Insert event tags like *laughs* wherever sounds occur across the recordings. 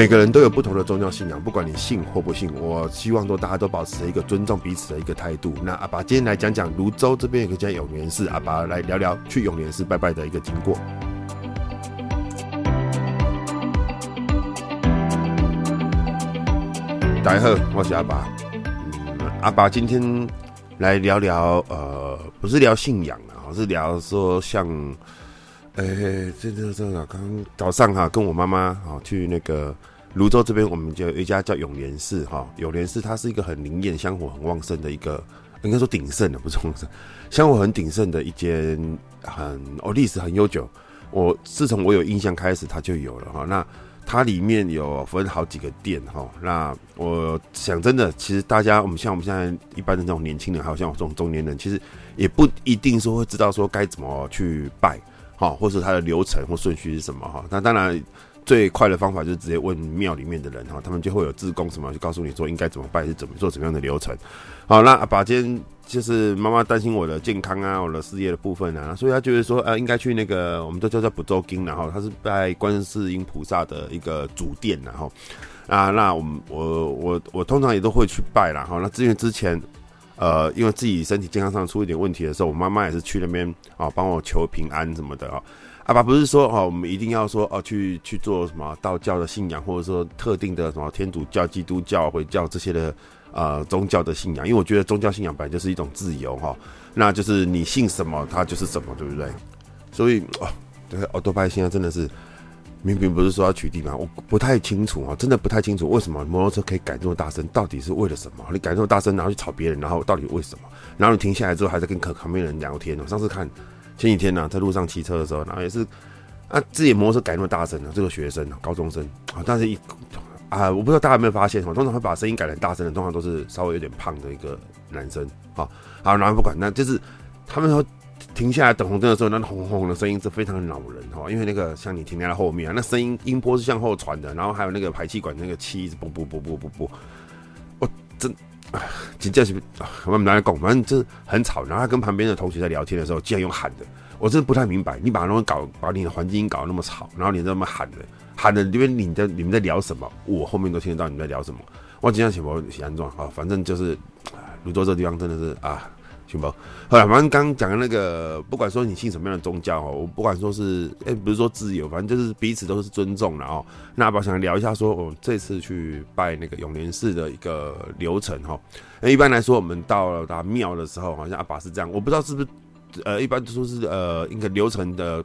每个人都有不同的宗教信仰，不管你信或不信，我希望都大家都保持一个尊重彼此的一个态度。那阿爸今天来讲讲芦洲这边有个叫永莲寺，阿爸来聊聊去永莲寺拜拜的一个经过。大家好，我是阿爸。阿爸今天来聊聊，呃，不是聊信仰啊，是聊说像，哎、欸，这这这个刚早上哈，跟我妈妈啊去那个泸州这边，我们就有一家叫永联寺哈。永联寺它是一个很灵验、香火很旺盛的一个，应该说鼎盛的，不是旺盛，香火很鼎盛的一间很哦历史很悠久。我自从我有印象开始，它就有了哈。那它里面有分好几个店哈，那我想真的，其实大家我们像我们现在一般的这种年轻人，还有像我这种中年人，其实也不一定说会知道说该怎么去拜哈，或是它的流程或顺序是什么哈。那当然最快的方法就是直接问庙里面的人哈，他们就会有志工什么，就告诉你说应该怎么拜，是怎么做怎么样的流程。好，那阿爸今天。就是妈妈担心我的健康啊，我的事业的部分啊，所以她觉得说，呃，应该去那个，我们都叫做补周经，然后他是拜观世音菩萨的一个主殿，然后啊，那我们我我我通常也都会去拜啦。哈。那至于之前，呃，因为自己身体健康上出一点问题的时候，我妈妈也是去那边啊，帮我求平安什么的啊。阿爸不是说哦，我们一定要说哦，去去做什么道教的信仰，或者说特定的什么天主教、基督教、回教这些的。呃，宗教的信仰，因为我觉得宗教信仰本来就是一种自由哈，那就是你信什么，它就是什么，对不对？所以哦，对，欧多拜现在真的是，明明不是说要取缔嘛，我不太清楚啊，真的不太清楚为什么摩托车可以改这么大声，到底是为了什么？你改这么大声，然后去吵别人，然后到底为什么？然后你停下来之后，还在跟可旁边人聊天。我上次看前几天呢、在路上骑车的时候，然后也是啊，自己摩托车改那么大声呢，这个学生高中生啊，但是一。啊，我不知道大家有没有发现哈，通常会把声音改得大声的，通常都是稍微有点胖的一个男生。啊，好，然后不管，那就是他们说停下来等红灯的时候，那轰轰的声音是非常恼人哈，因为那个像你停在后面，那声音音波是向后传的，然后还有那个排气管那个气一直啵啵啵啵啵啵，我真啊，紧接着我们拿来讲，反正就是很吵。然后他跟旁边的同学在聊天的时候，竟然用喊的，我真的不太明白，你把那种搞把你的环境搞那么吵，然后你那么喊的。喊的因为你在你们在聊什么，我后面都听得到你们在聊什么。我今天请我写安装啊，反正就是泸州这地方真的是啊，行不？好了，反正刚刚讲的那个，不管说你信什么样的宗教哦，我不管说是哎、不是说自由，反正就是彼此都是尊重了哦。那阿拔想聊一下说，我这次去拜那个永联寺的一个流程哈。那一般来说，我们到了达庙的时候，好像阿爸是这样，我不知道是不是呃，一般都说是呃一个流程的。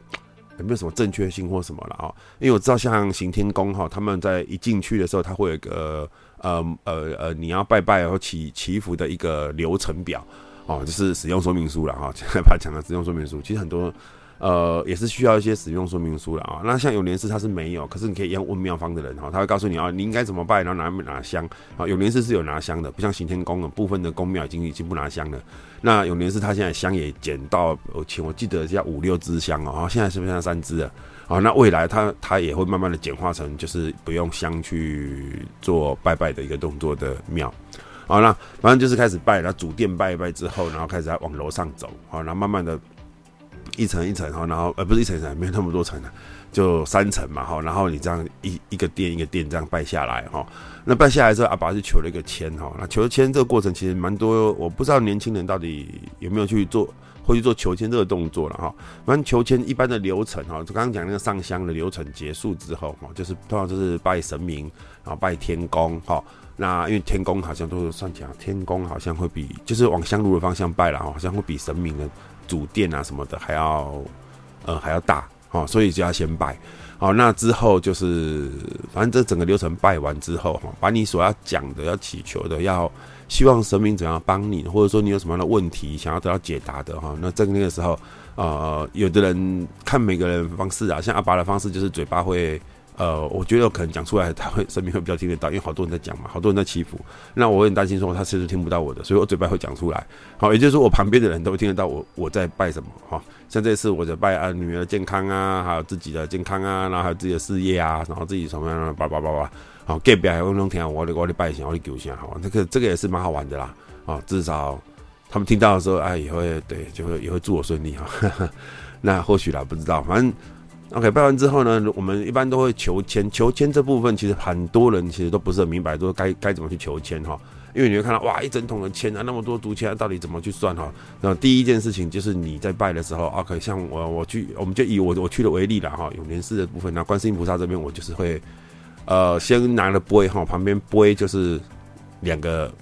有没有什么正确性或什么了啊？因为我知道像行天宫哈，他们在一进去的时候，他会有一个呃呃呃，你要拜拜然后祈祈福的一个流程表哦，就是使用说明书了哈。*laughs* 现在把它讲的使用说明书，其实很多。呃，也是需要一些使用说明书的啊。那像永莲寺它是没有，可是你可以一样问庙方的人哈，他会告诉你啊，你应该怎么拜，然后拿拿香啊。永莲寺是有拿香的，不像行天宫的部分的宫庙已经已经不拿香了。那永莲寺它现在香也减到，我前我记得要五六支香哦，现在是不是剩三支了？啊，那未来它它也会慢慢的简化成就是不用香去做拜拜的一个动作的庙。好，那反正就是开始拜，然后主殿拜一拜之后，然后开始要往楼上走，好，然后慢慢的。一层一层哈，然后呃不是一层层，没有那么多层的，就三层嘛哈。然后你这样一一个殿一个殿这样拜下来哈。那拜下来之后，阿爸就求了一个签哈。那求签这个过程其实蛮多，我不知道年轻人到底有没有去做，会去做求签这个动作了哈。反正求签一般的流程哈，就刚刚讲那个上香的流程结束之后哈，就是通常就是拜神明，然后拜天公哈。那因为天公好像都是算起来，天公好像会比就是往香炉的方向拜了，好像会比神明的。主殿啊什么的还要，呃还要大哦，所以就要先拜，好，那之后就是反正这整个流程拜完之后哈，把你所要讲的、要祈求的、要希望神明怎样帮你，或者说你有什么样的问题想要得到解答的哈，那在那个时候，呃，有的人看每个人方式啊，像阿拔的方式就是嘴巴会。呃，我觉得可能讲出来他会神明会比较听得到，因为好多人在讲嘛，好多人在祈福。那我很担心说他其实听不到我的，所以我嘴巴会讲出来。好，也就是说我旁边的人都会听得到我我在拜什么哈。像这次我在拜啊女儿的健康啊，还有自己的健康啊，然后还有自己的事业啊，然后自己什么样的叭叭叭叭。好，隔壁还有人听我的我的拜神，我的求神，好，这个这个也是蛮好玩的啦。啊，至少他们听到的时候，哎，也会对，就会也会祝我顺利哈。*laughs* 那或许啦，不知道，反正。OK，拜完之后呢，我们一般都会求签。求签这部分其实很多人其实都不是很明白，说该该怎么去求签哈。因为你会看到哇，一整桶的签啊，那么多竹签，到底怎么去算哈？那第一件事情就是你在拜的时候，OK，像我我去，我们就以我我去的为例了哈。永年寺的部分，那观世音菩萨这边，我就是会呃先拿了杯哈，旁边杯就是两个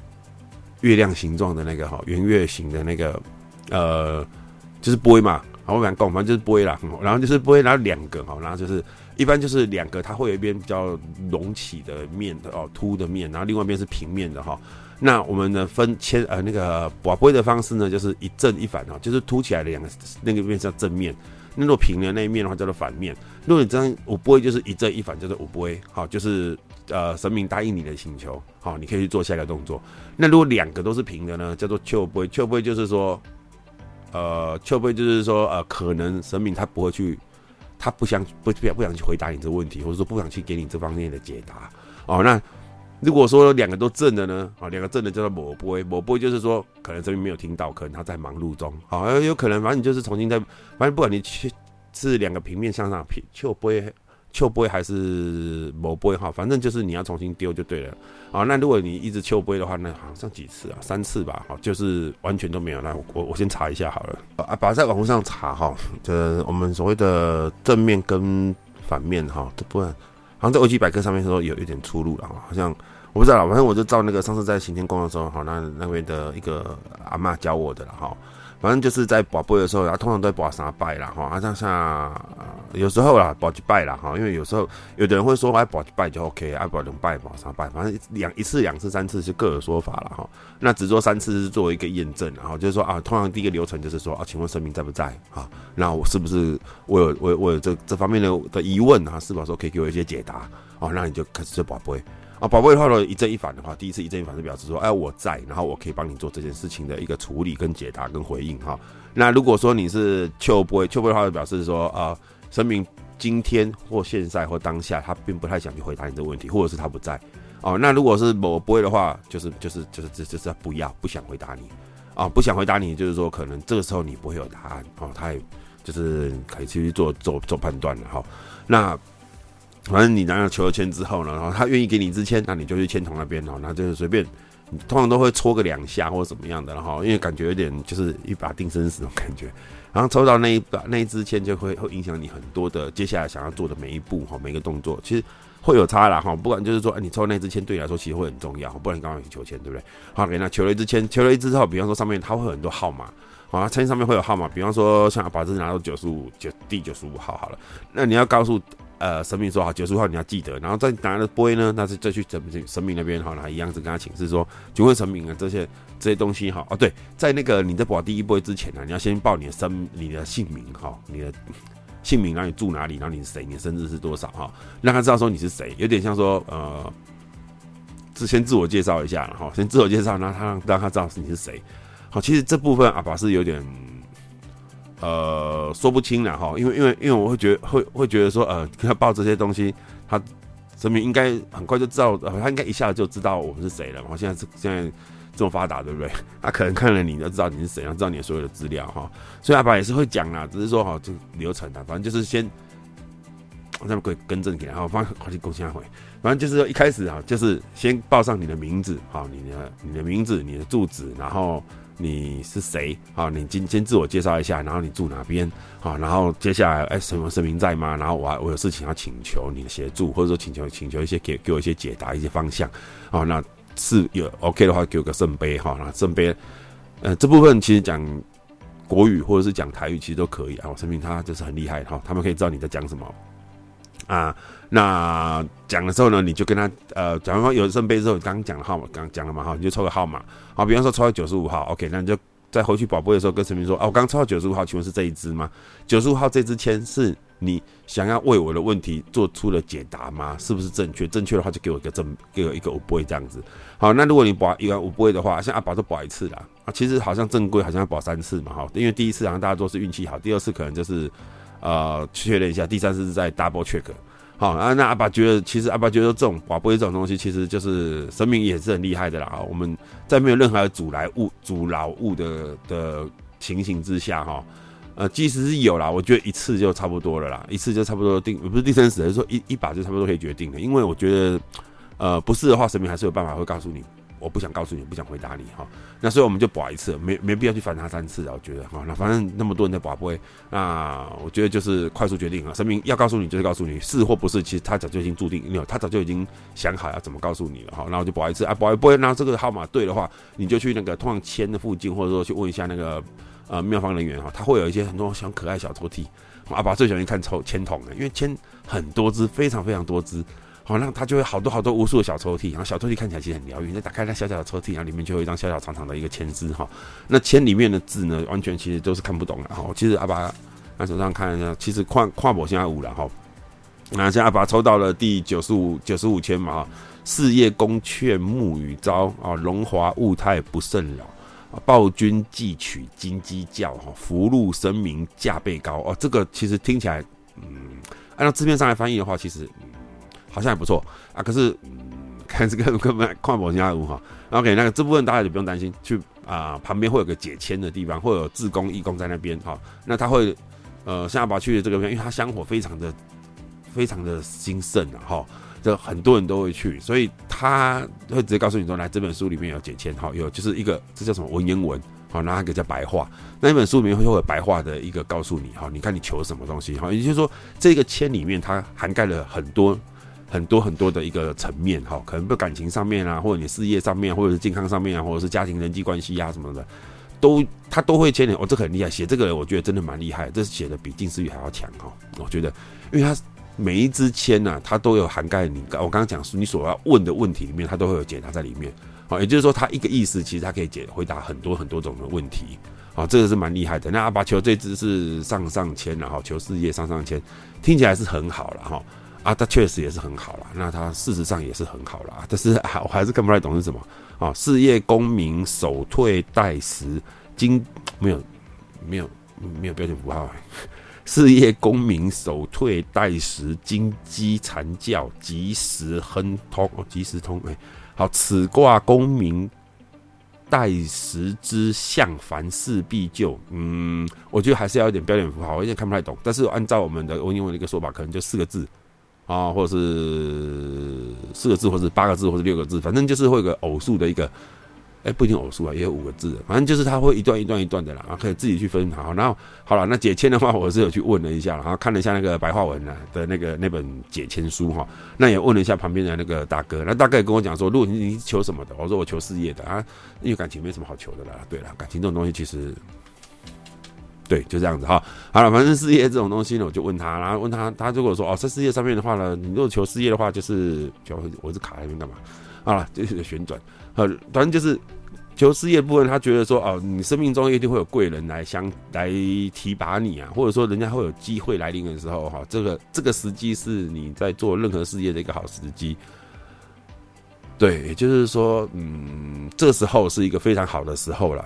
月亮形状的那个哈，圆月形的那个呃就是杯嘛。好，我们讲，反正就是杯啦，然后就是杯，然后两个哈，然后就是一般就是两个，它会有一边比较隆起的面的哦，凸的面，然后另外一边是平面的哈。那我们呢分切呃那个把杯的方式呢，就是一正一反哈，就是凸起来的两个那个面叫正面，那如果平的那一面的话叫做反面。如果你这样五杯就是一正一反，叫做五杯，好，就是呃神明答应你的请求，好，你可以去做下一个动作。那如果两个都是平的呢，叫做笑杯，笑杯就是说。呃，就不会就是说，呃，可能神明他不会去，他不想不不不想去回答你这个问题，或者说不想去给你这方面的解答。哦，那如果说两个都正的呢？啊、哦，两个正的叫做抹波，抹波就是说，可能神明没有听到，可能他在忙碌中。好、哦，有可能，反正你就是重新再，反正不管你去是两个平面向上平秋杯。秋杯还是某杯哈，反正就是你要重新丢就对了。好，那如果你一直秋杯的话，那好像几次啊？三次吧。好，就是完全都没有。那我我先查一下好了。啊，把在网络上查哈，这我们所谓的正面跟反面哈，这不然好像在维基百科上面说有一点出入了哈，好像我不知道，反正我就照那个上次在行天宫的时候，好，那那边的一个阿嬷教我的了哈。反正就是在跋杯的时候，啊，通常都会跋三拜啦，哈，啊，像像有时候啦，跋一拜啦，哈，因为有时候有的人会说，哎，跋一拜就 OK，啊，跋两拜、跋三拜，反正两一次、两次、三次是各有说法了，哈。那只做三次是作为一个验证，然后就是说啊，通常第一个流程就是说啊，请问神明在不在？啊，那我是不是我有我我有这这方面的的疑问啊？是否说可以给我一些解答？哦，那你就开始就跋杯。啊，宝贝的话呢，一正一反的话，第一次一正一反是表示说，哎，我在，然后我可以帮你做这件事情的一个处理、跟解答、跟回应哈。那如果说你是秋波，秋波的话，就表示说，啊，声明今天或现在或当下，他并不太想去回答你这个问题，或者是他不在。哦，那如果是某杯的话，就是就是就是这就是不要不想回答你，啊，不想回答你，就是说可能这个时候你不会有答案，哦，他也就是可以去做做做判断了哈。那。反正你拿了求了签之后呢，然后他愿意给你一支签，那你就去签筒那边哦，那就是随便，通常都会戳个两下或者怎么样的，然后因为感觉有点就是一把定生死那种感觉，然后抽到那一把那一支签就会会影响你很多的接下来想要做的每一步哈，每个动作其实会有差啦哈，不管就是说，哎，你抽那支签对你来说其实会很重要，不然你刚刚去求签对不对？好，给那求了一支签，求了一支之后，比方说上面它会有很多号码，好，签上面会有号码，比方说像把这拿到九十五九第九十五号好了，那你要告诉。呃，神明说好，九十五号你要记得，然后再拿了杯呢，那是再去神神明那边好，那一样是跟他请示说，请问神明啊，这些这些东西哈，哦对，在那个你在保第一杯之前呢，你要先报你的生你的姓名哈，你的姓名，然后你住哪里，然后你是谁，你的生日是多少哈，让他知道说你是谁，有点像说呃，之前自我介绍一下哈，先自我介绍，然后他让让他知道你是谁，好，其实这部分阿爸是有点。呃，说不清了哈，因为因为因为我会觉得会会觉得说，呃，跟 *laughs* 他报这些东西，他神明应该很快就知道，呃，他应该一下子就知道我们是谁了。嘛。现在是现在这么发达，对不对？*laughs* 他可能看了你就知道你是谁，然后知道你的所有的资料哈。所以阿爸也是会讲啦，只是说哈，这流程啊，反正就是先，我再可以更正给他，我放快递公信回。反正就是说一开始啊，就是先报上你的名字，好，你的你的名字，你的住址，然后。你是谁？好，你今先自我介绍一下，然后你住哪边？好，然后接下来，哎，什么神明在吗？然后我我有事情要请求你的协助，或者说请求请求一些给给我一些解答，一些方向。好，那是有 OK 的话，给我个圣杯哈。那圣杯，呃，这部分其实讲国语或者是讲台语，其实都可以啊。我神明他就是很厉害哈，他们可以知道你在讲什么。啊，那讲的时候呢，你就跟他呃，假如说有圣杯之后，刚刚讲的号码，刚讲了嘛哈，你就抽个号码，好，比方说抽到九十五号，OK，那你就再回去宝贝的时候跟神明说，啊，我刚抽到九十五号，请问是这一支吗？九十五号这支签是你想要为我的问题做出了解答吗？是不是正确？正确的话就给我一个正，给我一个五杯这样子。好，那如果你保一个五杯的话，像阿宝都保一次啦，啊，其实好像正规好像要保三次嘛哈，因为第一次好像大家都是运气好，第二次可能就是。呃，确认一下，第三次是在 double check，好啊。那阿爸觉得，其实阿爸觉得这种广播这种东西，其实就是神明也是很厉害的啦。我们在没有任何的阻来物、阻扰物的的情形之下，哈，呃，即使是有啦，我觉得一次就差不多了啦，一次就差不多定，不是定生死，而是说一一把就差不多可以决定了。因为我觉得，呃，不是的话，神明还是有办法会告诉你。我不想告诉你，不想回答你哈。那所以我们就保一次，没没必要去烦他三次啊。我觉得哈，那反正那么多人在博，不会。那我觉得就是快速决定啊。神明要告诉你就是告诉你，是或不是，其实他早就已经注定，没有，他早就已经想好要怎么告诉你了哈。然后就保一次啊，博不会，那这个号码对的话，你就去那个通常签的附近，或者说去问一下那个呃庙方人员哈，他会有一些很多小可爱小抽屉。阿爸最喜欢看抽签筒的，因为签很多支，非常非常多支。好，那它就会好多好多无数的小抽屉，然后小抽屉看起来其实很疗愈。那打开那小小的抽屉，然后里面就有一张小小长长的一个签诗哈。那签里面的字呢，完全其实都是看不懂的哈。其实阿爸那手上看一下，其实跨跨博现在五了哈。那现在阿爸抽到了第九十五九十五签嘛，事业宫阙木雨朝啊，荣华物态不胜劳啊，报君寄取金鸡叫哈，福禄声名价倍高哦。这个其实听起来，嗯，按照字面上来翻译的话，其实。好像还不错。啊，可是、*laughs* 看这个根本跨博家屋哈，OK，那个这部分大家就不用担心，去啊、旁边会有个解签的地方，会有志工义工在那边哈，那他会呃像阿拔去的这个，因为他香火非常的非常的兴盛啊哈，就很多人都会去，所以他会直接告诉你说，来这本书里面有解签哈，有就是一个这叫什么文言文，好，那一个叫白话，那一本书里面会有白话的一个告诉你哈，你看你求什么东西哈，也就是说这个签里面它涵盖了很多。很多很多的一个层面哈，可能不感情上面啊，或者你事业上面，或者是健康上面啊，或者是家庭人际关系啊什么的，都他都会牵连。哦，这很厉害，写这个人我觉得真的蛮厉害，这是写的比近似语还要强哈。我觉得，因为他每一支签呐，它都有涵盖你我刚刚讲你所要问的问题里面，它都会有解答在里面。好，也就是说，它一个意思其实它可以解回答很多很多种的问题。好，这个是蛮厉害的。那阿巴求这支是上上签，然后求事业上上签，听起来是很好了哈。啊，他确实也是很好了，那他事实上也是很好了，但是啊，我还是看不太懂是什么啊。事业功名守退待时，金没有没有没有标点符号。*laughs* 事业功名守退待时，金鸡缠叫及时亨通哦，及时通哎。好，此卦功名待时之象，凡事必就。嗯，我觉得还是要有点标点符号，我有点看不太懂。但是按照我们的文言文的一个说法，可能就四个字。啊，或者是四个字，或者是八个字，或者六个字，反正就是会有个偶数的一个，哎、不一定偶数啊，也有五个字，反正就是它会一段一段一段的啦，可以自己去分好。然后好了，那解签的话，我是有去问了一下，然后看了一下那个白话文呢的那个那本解签书哈，那也问了一下旁边的那个大哥，那大概跟我讲说，如果你你求什么的，我说我求事业的啊，因为感情没什么好求的啦。对了，感情这种东西其实。对，就这样子哈。好了，反正事业这种东西呢，我就问他，然后问他，他如果说哦，在事业上面的话呢，你如果求事业的话，就是就我是卡在那边干嘛？好了，就是旋转，呃，反正就是求事业部分，他觉得说哦，你生命中一定会有贵人来相来提拔你啊，或者说人家会有机会来临的时候哈，这个这个时机是你在做任何事业的一个好时机。对，也就是说，嗯，这时候是一个非常好的时候了。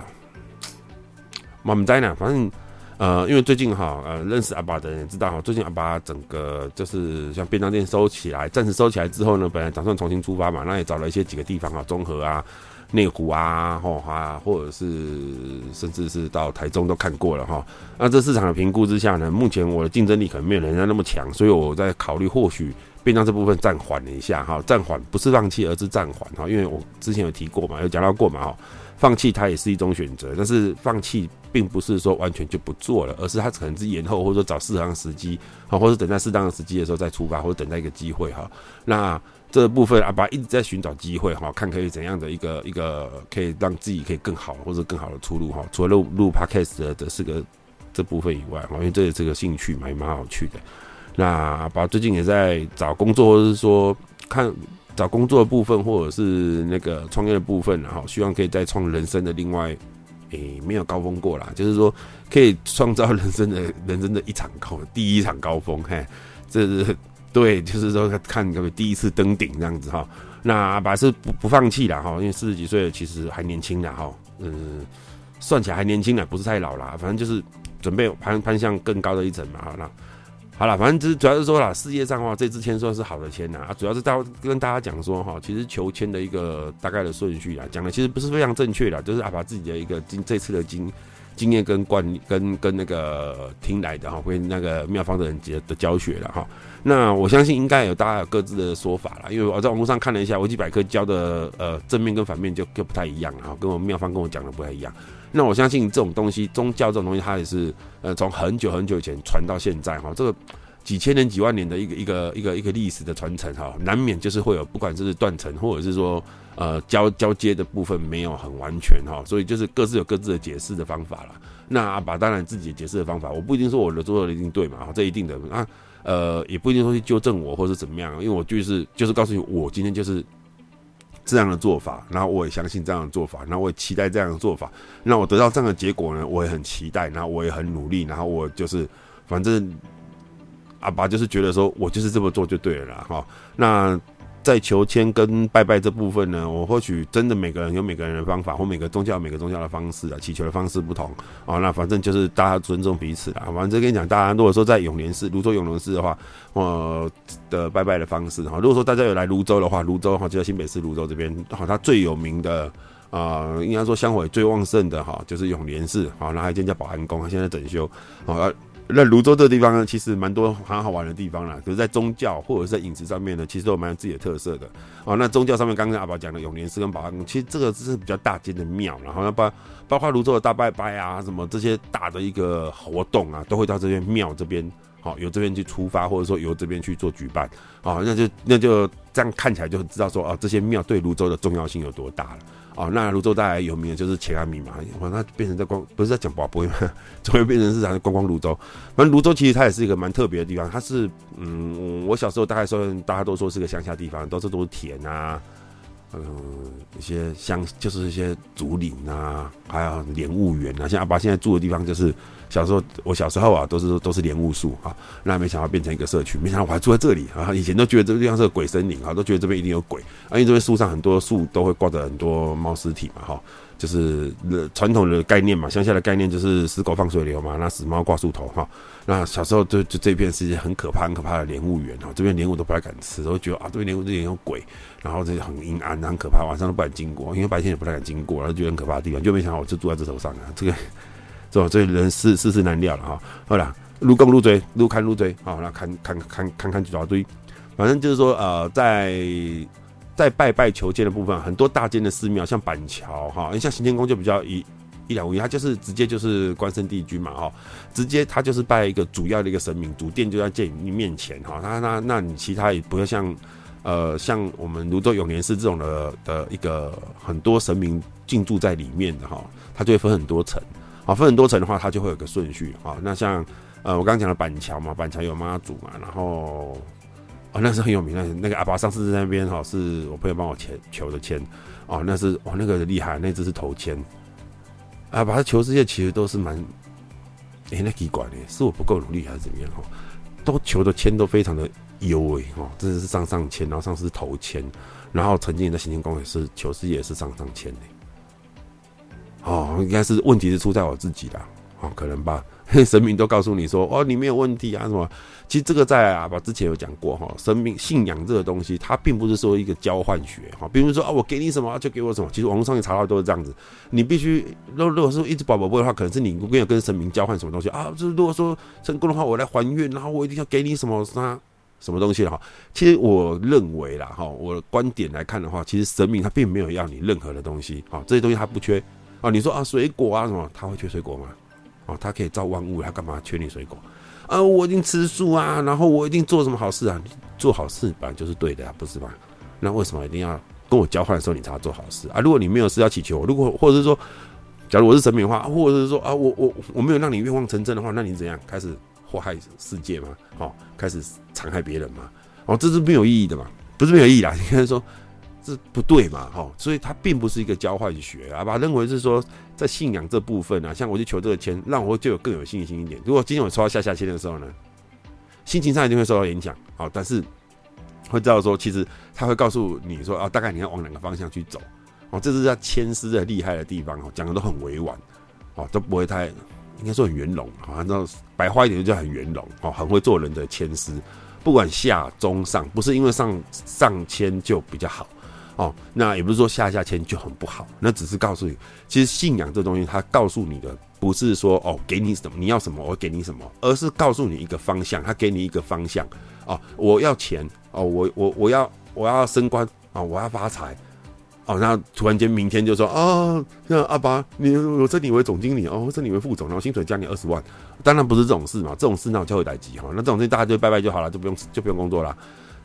*tsk* 我们在呢，反正。呃，因为最近哈，呃，认识阿爸的人也知道哈，最近阿爸整个就是像便当店收起来，暂时收起来之后呢，本来打算重新出发嘛，那也找了一些几个地方啊，中和啊、内湖啊，吼啊，或者是甚至是到台中都看过了哈。那这市场的评估之下呢，目前我的竞争力可能没有人家那么强，所以我在考虑或许便当这部分暂缓了一下哈，暂缓不是放弃，而是暂缓哈，因为我之前有提过嘛，有讲到过嘛哈。放弃它也是一种选择，但是放弃并不是说完全就不做了，而是他可能是延后，或者说找适当的时机，好，或者等待适当的时机的时候再出发，或者等待一个机会哈。那这部分阿爸一直在寻找机会哈，看可以怎样的一个一个可以让自己可以更好或者更好的出路哈。除了录录 podcast 的这四个这部分以外，因为这也是个兴趣蛮蛮好趣的。那阿爸最近也在找工作，或者是说看。找工作的部分，或者是那个创业的部分，然后希望可以再创人生的另外，诶、没有高峰过啦，就是说可以创造人生的 *laughs* 人生的一场高第一场高峰，嘿，这是对，就是说看可不可以第一次登顶这样子哈。那阿拔是不不放弃了哈，因为四十几岁，其实还年轻了哈，嗯，算起来还年轻了，不是太老了，反正就是准备攀攀向更高的一层嘛，好了。好了，反正就是主要是说啦，世界上的话，这支签算是好的签呐啊，主要是大跟大家讲说哈，其实求签的一个大概的顺序啊，讲的其实不是非常正确的，就是啊把自己的一个经这次的经经验跟惯跟跟那个听来的哈，跟那个妙方的人的的教学了哈。那我相信应该有大家有各自的说法了，因为我在网络上看了一下维基百科教的呃正面跟反面就就不太一样哈，跟我们妙方跟我讲的不太一样。那我相信这种东西宗教这种东西它也是呃从很久很久以前传到现在哈，这个几千年几万年的一个一个一个一个历史的传承哈，难免就是会有不管是断层或者是说呃交交接的部分没有很完全哈，所以就是各自有各自的解释的方法了。那阿拔当然自己解释的方法，我不一定说我的做的一定对嘛，这一定的啊。呃，也不一定说去纠正我，或是怎么样，因为我就是就是告诉你，我今天就是这样的做法，然后我也相信这样的做法，然后我也期待这样的做法，那我得到这样的结果呢，我也很期待，然后我也很努力，然后我就是反正阿爸就是觉得说我就是这么做就对了啦，哈，那。在求签跟拜拜这部分呢，我或许真的每个人有每个人的方法，或每个宗教有每个宗教的方式啊，祈求的方式不同啊。那反正就是大家尊重彼此啦。反正跟你讲，大家如果说在永联寺、芦洲永年寺的话，呃的拜拜的方式哈。如果说大家有来芦洲的话，芦洲哈就在新北市芦洲这边，好，它最有名的啊，应该说香火最旺盛的哈，就是永联寺。好，那还有一间叫保安宫，现在整修好。那泸州这个地方呢，其实蛮多很好玩的地方啦。可是，在宗教或者是在饮食上面呢，其实都有蛮有自己的特色的。哦，那宗教上面，刚刚阿宝讲的永年寺跟保安宫，其实这个是比较大间的庙，然后要包包括泸州的大拜拜啊，什么这些大的一个活动啊，都会到这边庙这边，好由这边去出发，或者说由这边去做举办。哦，那就那就这样看起来就知道说，哦，这些庙对泸州的重要性有多大了。哦，那泸州大概有名的就是钱安民嘛，反正变成在光不是在讲宝贝嘛，*laughs* 怎么会变成是讲观光泸州。反正泸州其实它也是一个蛮特别的地方，它是嗯，我小时候大概说大家都说是个乡下地方，都是都是田啊，嗯，一些乡就是一些竹林啊，还有莲雾园啊，像阿爸现在住的地方就是。小时候，我小时候啊，都是都是莲雾树啊，那没想到变成一个社区，没想到我还住在这里啊！以前都觉得这个地方是个鬼森林啊，都觉得这边一定有鬼啊，因为这边树上很多树都会挂着很多猫尸体嘛，哈，就是传统的概念嘛，乡下的概念就是死狗放水流嘛，那死猫挂树头哈。那小时候就就这片是一很可怕很可怕的莲雾园啊，这边莲雾都不太敢吃，都觉得啊，这边莲雾这边有鬼，然后这很阴暗很可怕，晚上都不敢经过，因为白天也不太敢经过，然后觉得很可怕的地方，就没想到我就住在这头上啊，这个。是吧？这人世世事难料了哈。好了，路公路追，路看路追，好，那看看看看看几大堆。反正就是说，呃，在在拜拜求签的部分，很多大间的寺庙，像板桥哈，你像行天宫就比较一一两无遗，它就是直接就是关圣帝君嘛哈，直接他就是拜一个主要的一个神明，主殿就在建你面前哈。那那那你其他也不要像呃像我们泸州永年寺这种的的一个很多神明进驻在里面的哈，它就会分很多层。啊，分很多层的话，它就会有个顺序啊。那像呃，我刚讲的板桥嘛，板桥有妈祖嘛，然后哦，那是很有名的。那个阿拔上次在那边哈，是我朋友帮我求求的签哦，那是哦，那个厉害，那只是头签。阿拔的求这些其实都是蛮哎，那奇怪的，是我不够努力还是怎么样哈？都求的签都非常的优哎哈，真的是上上签，然后上次是头签，然后曾经在行天宫也是求事业也是上上签的。哦，应该是问题是出在我自己的，哦，可能吧。*laughs* 神明都告诉你说，哦，你没有问题啊，什么？其实这个在啊，我之前有讲过哈，神明信仰这个东西，它并不是说一个交换学哈，比如说啊，我给你什么就给我什么。其实网络上也查到都是这样子，你必须，如如果说一直保保不的话，可能是你没有跟神明交换什么东西啊。就是如果说成功的话，我来还愿，然后我一定要给你什么啥什么东西哈。其实我认为啦哈，我的观点来看的话，其实神明他并没有要你任何的东西啊，这些东西他不缺。啊，你说啊，水果啊什么，他会缺水果吗？哦，他可以造万物，他干嘛缺你水果？啊，我一定吃素啊，然后我一定做什么好事啊？做好事本来就是对的啊，不是吗？那为什么一定要跟我交换的时候你才要做好事啊？如果你没有事要祈求我，如果或者是说，假如我是神明的话，或者是说啊，我我我没有让你愿望成真的话，那你怎样开始祸害世界吗？哦，开始残害别人吗？哦，这是没有意义的嘛？不是没有意义啦，应该说。是不对嘛？哈，所以它并不是一个交换学啊。把认为是说，在信仰这部分啊，像我去求这个签，让我就有更有信心一点。如果今天我抽到下下签的时候呢，心情上一定会受到影响。好，但是会知道说，其实他会告诉你说啊，大概你要往哪个方向去走。哦，这是他签诗的厉害的地方哦，讲的都很委婉，哦，都不会太应该说很圆融。好，那白话一点就叫很圆融。哦，很会做人的签诗，不管下中上，不是因为上上签就比较好。哦，那也不是说下下签就很不好，那只是告诉你，其实信仰这东西，它告诉你的不是说哦给你什么你要什么我给你什么，而是告诉你一个方向，他给你一个方向哦，我要钱哦，我我我要我要升官啊、哦，我要发财哦，那突然间明天就说哦，那阿爸你我升你为总经理哦，升你为副总，然后薪水加你二十万，当然不是这种事嘛，这种事那我就会来急哈，那这种事大家就拜拜就好了，就不用就不用工作了。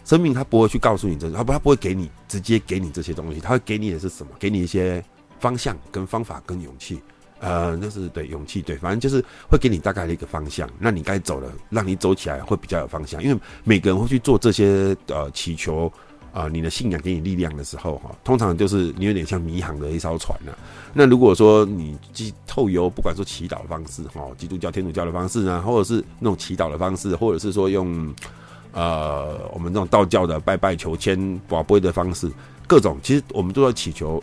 生命他不会去告诉你这，他不他不会给你直接给你这些东西，他会给你的是什么？给你一些方向、跟方法、跟勇气。呃，那是对勇气，对，反正就是会给你大概的一个方向。那你该走的，让你走起来会比较有方向。因为每个人会去做这些呃祈求啊、你的信仰给你力量的时候哈，通常就是你有点像迷航的一艘船呢、那如果说你既透由不管说祈祷的方式哈，基督教、天主教的方式呢，或者是那种祈祷的方式，或者是说用。呃，我们这种道教的拜拜求签、跋杯的方式，各种其实我们都在祈求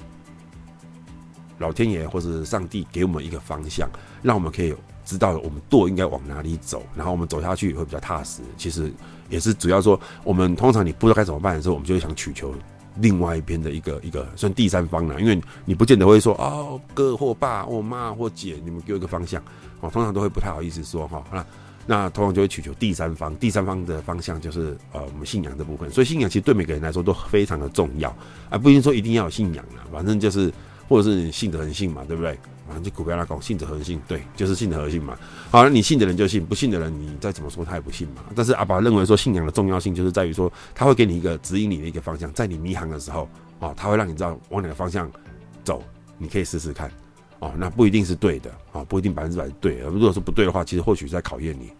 老天爷或是上帝给我们一个方向，让我们可以知道我们舵应该往哪里走，然后我们走下去也会比较踏实。其实也是主要说，我们通常你不知道该怎么办的时候，我们就会想祈求另外一边的一个一个算第三方了，因为你不见得会说哦，哥或爸或妈或姐，你们给我一个方向，哦，通常都会不太好意思说哈，那。那通常就会祈求第三方，第三方的方向就是呃我们信仰这部分，所以信仰其实对每个人来说都非常的重要，而不一定说一定要有信仰啊，反正就是或者是你信者恒信嘛，对不对？反正就股票来讲，信者恒信，对，就是信者恒信嘛。好，那你信的人就信，不信的人你再怎么说他也不信嘛。但是阿拔认为说信仰的重要性就是在于说，他会给你一个指引你的一个方向，在你迷航的时候啊，他会让你知道往哪个方向走，你可以试试看。哦，那不一定是对的啊，不一定百分之百对。如果说不对的话，其实或许在考验你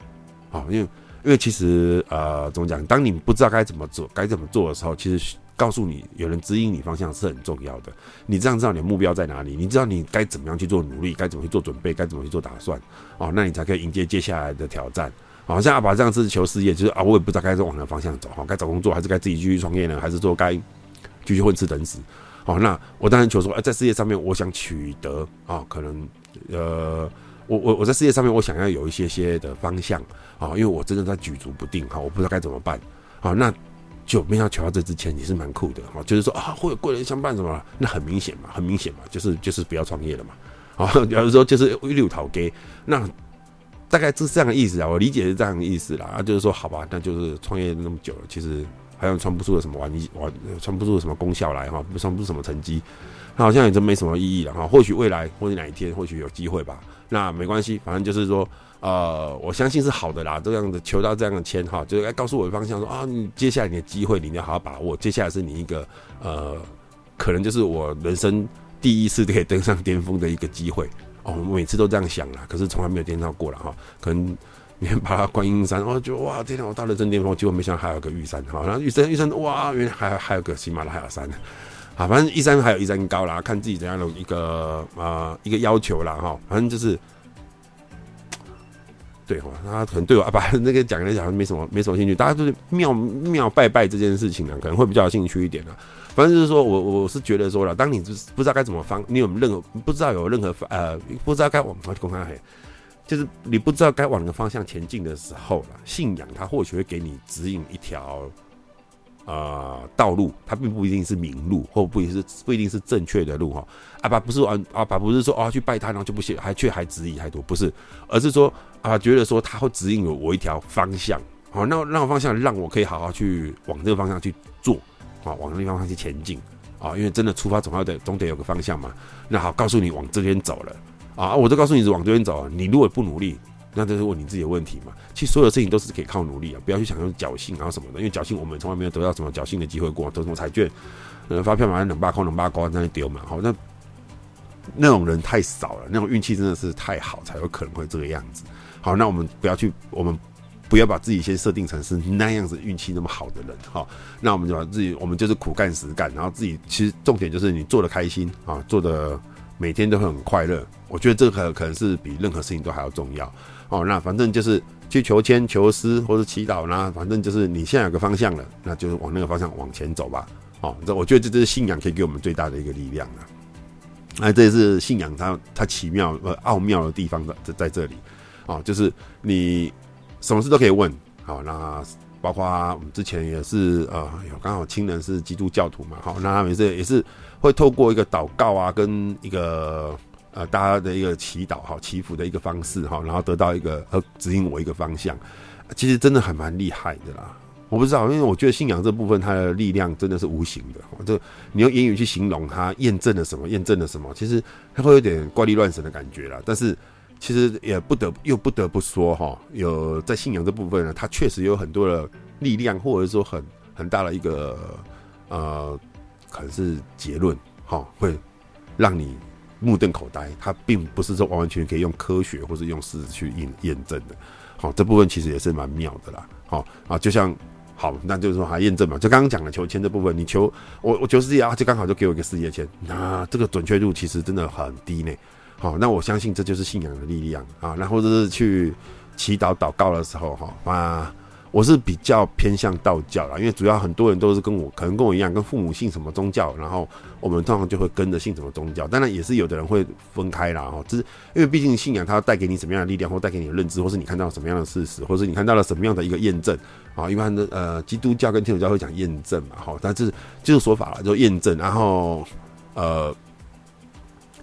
啊，因为因为其实呃，怎么讲？当你不知道该怎么做，该怎么做的时候，其实告诉你有人指引你方向是很重要的。你这样知道你的目标在哪里，你知道你该怎么样去做努力，该怎么去做准备，该怎么去做打算哦，那你才可以迎接接下来的挑战。好像阿爸这样子求事业，就是啊，我也不知道该往哪个方向走，哈，该找工作还是该自己继续创业呢，还是说该继续混吃等死？好，那我当然求说，哎，在事业上面，我想取得啊，可能，呃，我我我在事业上面，我想要有一些些的方向啊，因为我真的在举足不定哈，我不知道该怎么办。好，那就没想到求到这之前，你是蛮酷的哈，就是说啊，会有贵人相伴什么，那很明显嘛，很明显嘛，就是就是不要创业了嘛。啊，有的时候就是一溜桃给，那大概是这样的意思啊，我理解是这样的意思啦，啊，就是说好吧，那就是创业那么久了，其实。好像穿不出什么玩意，玩传不出什么功效来哈，穿不出什么成绩，那好像也真没什么意义了哈。或许未来或者哪一天，或许有机会吧。那没关系，反正就是说，呃，我相信是好的啦。这样的求到这样的签哈，就是来告诉我的方向说，啊，你接下来你的机会，你要好好把握。接下来是你一个呃，可能就是我人生第一次可以登上巅峰的一个机会哦。我每次都这样想啦，可是从来没有见到过了哈。可能。你看，爬观音山，我 *laughs* 就哇，天哪！我到了正巅峰，结果没想到还有个玉山，好，然后玉山，玉山，哇，原来还还有个喜马拉雅山，好，反正一山还有一山高啦，看自己怎样的一个啊、一个要求啦，哈，反正就是，对哈，他可能对我阿爸那个讲来讲没什么没什么兴趣，大家就是庙庙拜拜这件事情呢，可能会比较有兴趣一点的。反正就是说我我是觉得说了，当你就是不知道该怎么方，你有任何不知道有任何呃不知道该往哪去公开黑。就是你不知道该往哪个方向前进的时候了，信仰它或许会给你指引一条呃道路，它并不一定是明路，或不一定是不一定是正确的路哈。阿爸不是啊，阿爸不是说啊去拜他，然后就不行，还却还指引太多，不是，而是说啊觉得说他会指引我一条方向，好，那那个方向让我可以好好去往这个方向去做，啊，往那个方向去前进，啊，因为真的出发总要得总得有个方向嘛。那好，告诉你往这边走了。啊！我就告诉你，是往这边走啊。你如果不努力，那这是问你自己的问题嘛。其实所有事情都是可以靠努力啊，不要去想用侥幸啊什么的。因为侥幸，我们从来没有得到什么侥幸的机会过，得什么彩券、呃发票嘛，冷巴空、冷巴高在那丢嘛。好，那那种人太少了，那种运气真的是太好，才有可能会这个样子。好，那我们不要去，我们不要把自己先设定成是那样子运气那么好的人。好，那我们就把自己，我们就是苦干实干，然后自己其实重点就是你做的开心啊，做的。每天都会很快乐，我觉得这个可能是比任何事情都还要重要哦。那反正就是去求签、求师或者祈祷，呢反正就是你现在有个方向了，那就是往那个方向往前走吧。哦，这我觉得这就是信仰可以给我们最大的一个力量啊。那这也是信仰它它奇妙呃奥妙的地方在在这里哦，就是你什么事都可以问。好，那包括我们之前也是呃有刚好亲人是基督教徒嘛，好，那他们是也是。会透过一个祷告啊，跟一个呃大家的一个祈祷哈，祈福的一个方式哈，然后得到一个呃指引我一个方向，其实真的还蛮厉害的啦。我不知道，因为我觉得信仰这部分它的力量真的是无形的，这你用言语去形容它，验证了什么？验证了什么？其实它会有点怪力乱神的感觉啦。但是其实也不得又不得不说哈，有在信仰这部分呢，它确实有很多的力量，或者说很很大的一个呃，可能是结论哈，会让你目瞪口呆。它并不是说完完全全可以用科学或是用事实去验验证的。好，这部分其实也是蛮妙的啦。好啊，就像。好，那就是说还验证嘛，就刚刚讲的求签这部分，你求我我求事业啊，就刚好就给我一个事业签，那这个准确度其实真的很低呢。好，那我相信这就是信仰的力量啊，然后就是去祈祷祷告的时候哈啊。我是比较偏向道教啦，因为主要很多人都是跟我，可能跟我一样，跟父母信什么宗教，然后我们通常就会跟着信什么宗教。当然也是有的人会分开啦，哈，就是因为毕竟信仰它带给你什么样的力量，或带给你的认知，或是你看到了什么样的事实，或是你看到了什么样的一个验证啊。一般的呃，基督教跟天主教会讲验证嘛，哈，但是就是说法了，就验证，然后呃。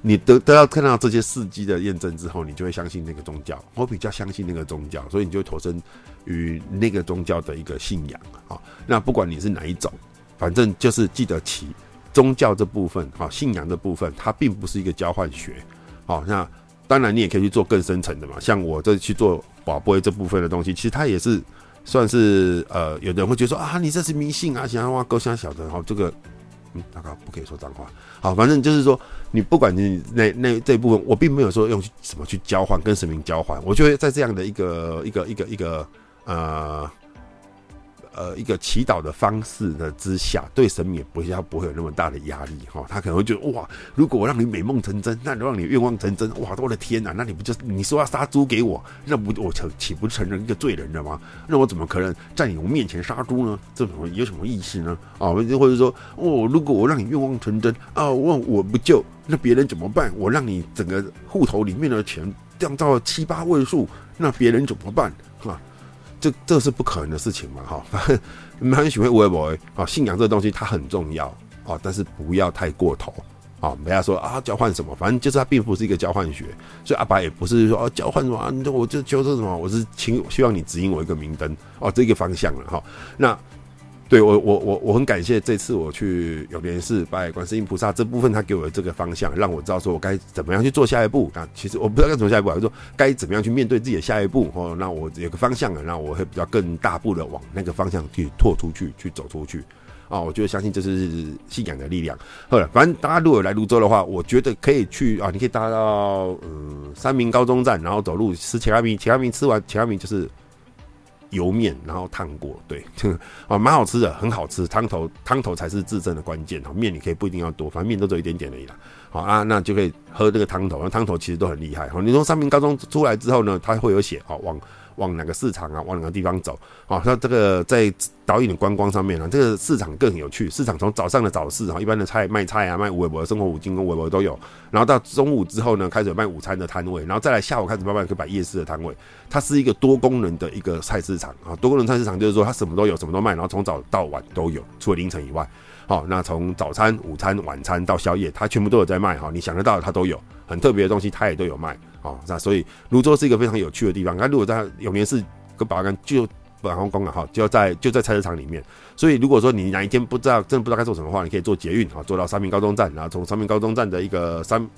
你得得到看到这些事迹的验证之后，你就会相信那个宗教。我比较相信那个宗教，所以你就投身于那个宗教的一个信仰。啊，那不管你是哪一种，反正就是记得起宗教这部分，好，信仰这部分，它并不是一个交换学。好，那当然你也可以去做更深层的嘛，像我这去做宝贝这部分的东西，其实它也是算是呃，有的人会觉得说啊，你这是迷信啊，想要挖沟想小的，好这个。大概不可以说脏话。好，反正就是说，你不管你那那这一部分，我并没有说用什么去交换，跟神明交换。我觉得在这样的一个一个一个一个呃。呃，一个祈祷的方式的之下，对神明也不要不会有那么大的压力哈。他可能会觉得哇，如果我让你美梦成真，那让你愿望成真，哇，我的天哪，那你不就你说要杀猪给我，那不我成岂不成了一个罪人了吗？那我怎么可能在你面前杀猪呢？这种有什么意思呢？啊，或者说哦，如果我让你愿望成真啊，我我不救，那别人怎么办？我让你整个户头里面的钱降到七八位数，那别人怎么办？这这是不可能的事情嘛，哈，反正你们很喜欢微博啊，信仰这个东西它很重要啊，但是不要太过头啊，不要说啊交换什么，反正就是它并不是一个交换学，所以阿爸也不是说啊交换什么，你我就求这什么，我是请希望你指引我一个明灯哦，这个方向了哈，那。对我我我我很感谢这次我去永联寺拜观世音菩萨这部分，他给我的这个方向，让我知道说我该怎么样去做下一步。那其实我不知道该怎么下一步，就说该怎么样去面对自己的下一步。哦，那我有个方向了，那我会比较更大步的往那个方向去拓出去，去走出去。啊，我就相信这是信仰的力量。好了，反正大家如果来泸州的话，我觉得可以去啊，你可以搭到嗯三民高中站，然后走路吃切拉米，切拉米吃完切拉米就是。油面，然后烫过，对，啊，*laughs* 蛮好吃的，很好吃。汤头，汤头才是制胜的关键。哈，面你可以不一定要多，反正面都只有一点点而已啦。好啊，那就可以喝这个汤头，那汤头其实都很厉害。好，你从三明高中出来之后呢，它会有写，好往。往哪个市场啊？往哪个地方走？好，那这个在导演的观光上面呢，这个市场更有趣。市场从早上的早市，哈，一般的菜卖菜啊，卖五味博、生活五金跟五味博都有。然后到中午之后呢，开始有卖午餐的摊位，然后再来下午开始慢慢可以摆夜市的摊位。它是一个多功能的一个菜市场啊，多功能菜市场就是说它什么都有，什么都卖，然后从早到晚都有，除了凌晨以外。好，那从早餐、午餐、晚餐到宵夜，它全部都有在卖。哈，你想得到的它都有，很特别的东西它也都有卖。好，那所以泸州是一个非常有趣的地方。那如果在永年是。跟保安就保安宫啊，哈，就在就在菜市场里面。所以如果说你哪一天不知道，真的不知道该做什么的话，你可以坐捷运啊，坐到三民高中站，然后从三民高中站的一个三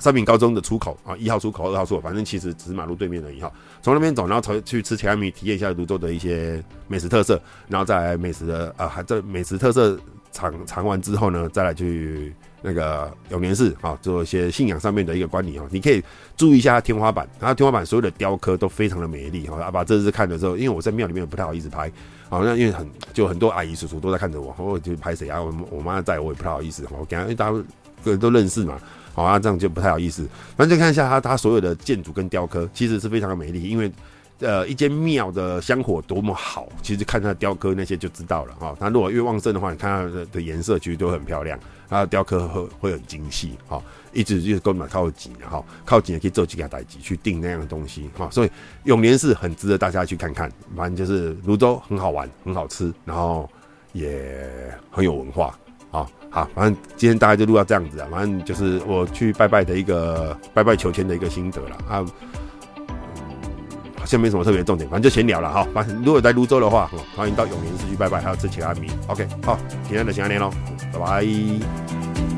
三民高中的出口啊，一号出口、二号出口，反正其实只是马路对面的一号，从那边走，然后去吃切仔面，体验一下泸州的一些美食特色，然后再来美食的啊，还在美食特色尝尝完之后呢，再来去。那个永年寺啊，做一些信仰上面的一个观礼啊，你可以注意一下天花板，它天花板所有的雕刻都非常的美丽哈。阿爸这次看的时候，因为我在庙里面不太好意思拍，好像因为很就很多阿姨叔叔都在看着我，我就拍谁啊？我我妈在，我也不太好意思，我给他，因为大家个人都认识嘛，好啊，这样就不太好意思。反正就看一下它它所有的建筑跟雕刻，其实是非常的美丽，因为。呃，一间庙的香火多么好，其实看它的雕刻那些就知道了哈。它如果越旺盛的话，你看它的颜色其实都很漂亮，它的雕刻会会很精细哈。一直就是跟我们靠近哈，靠紧也可以做几个代机去订那样的东西哈。所以永年寺很值得大家去看看，反正就是泸州很好玩，很好吃，然后也很有文化好好，反正今天大概就录到这样子啊，反正就是我去拜拜的一个拜拜求签的一个心得了啊。好像没什么特别重点，反正就闲聊了哈。反正如果在泸州的话，欢迎到永年寺去拜拜，还有吃其他米。OK，好，今天的先安联喽，拜拜。